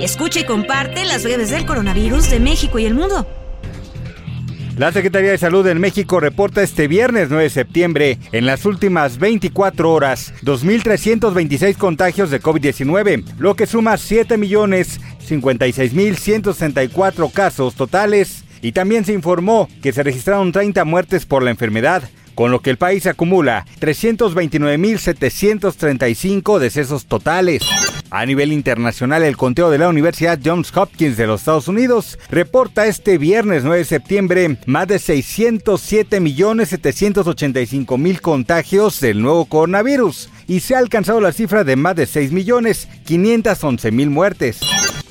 Escucha y comparte las breves del coronavirus de México y el mundo. La Secretaría de Salud en México reporta este viernes 9 de septiembre, en las últimas 24 horas, 2.326 contagios de COVID-19, lo que suma 7.056.164 casos totales. Y también se informó que se registraron 30 muertes por la enfermedad, con lo que el país acumula 329.735 decesos totales. A nivel internacional, el conteo de la Universidad Johns Hopkins de los Estados Unidos reporta este viernes 9 de septiembre más de 607.785.000 contagios del nuevo coronavirus y se ha alcanzado la cifra de más de 6.511.000 muertes.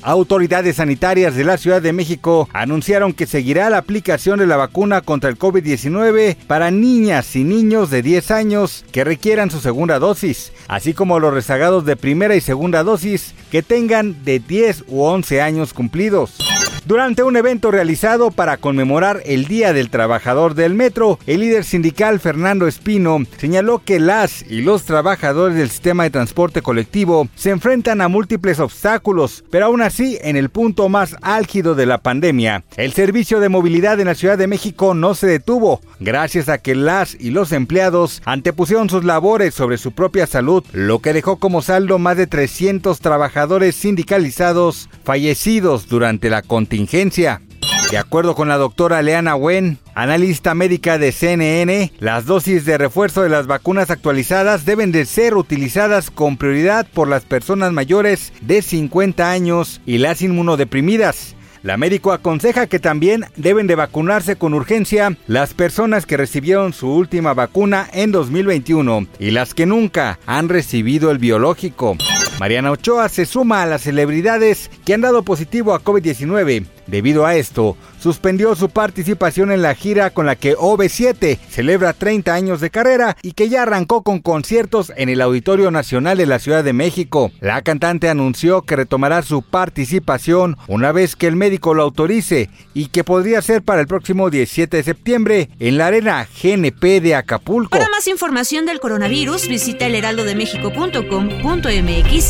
Autoridades sanitarias de la Ciudad de México anunciaron que seguirá la aplicación de la vacuna contra el COVID-19 para niñas y niños de 10 años que requieran su segunda dosis, así como los rezagados de primera y segunda dosis que tengan de 10 u 11 años cumplidos. Durante un evento realizado para conmemorar el Día del Trabajador del Metro, el líder sindical Fernando Espino señaló que las y los trabajadores del sistema de transporte colectivo se enfrentan a múltiples obstáculos, pero aún así, en el punto más álgido de la pandemia, el servicio de movilidad en la Ciudad de México no se detuvo, gracias a que las y los empleados antepusieron sus labores sobre su propia salud, lo que dejó como saldo más de 300 trabajadores sindicalizados fallecidos durante la contingencia. De acuerdo con la doctora Leana Wen, analista médica de CNN, las dosis de refuerzo de las vacunas actualizadas deben de ser utilizadas con prioridad por las personas mayores de 50 años y las inmunodeprimidas. La médico aconseja que también deben de vacunarse con urgencia las personas que recibieron su última vacuna en 2021 y las que nunca han recibido el biológico. Mariana Ochoa se suma a las celebridades que han dado positivo a COVID-19. Debido a esto, suspendió su participación en la gira con la que OV7 celebra 30 años de carrera y que ya arrancó con conciertos en el Auditorio Nacional de la Ciudad de México. La cantante anunció que retomará su participación una vez que el médico lo autorice y que podría ser para el próximo 17 de septiembre en la Arena GNP de Acapulco. Para más información del coronavirus, visita elheraldodemexico.com.mx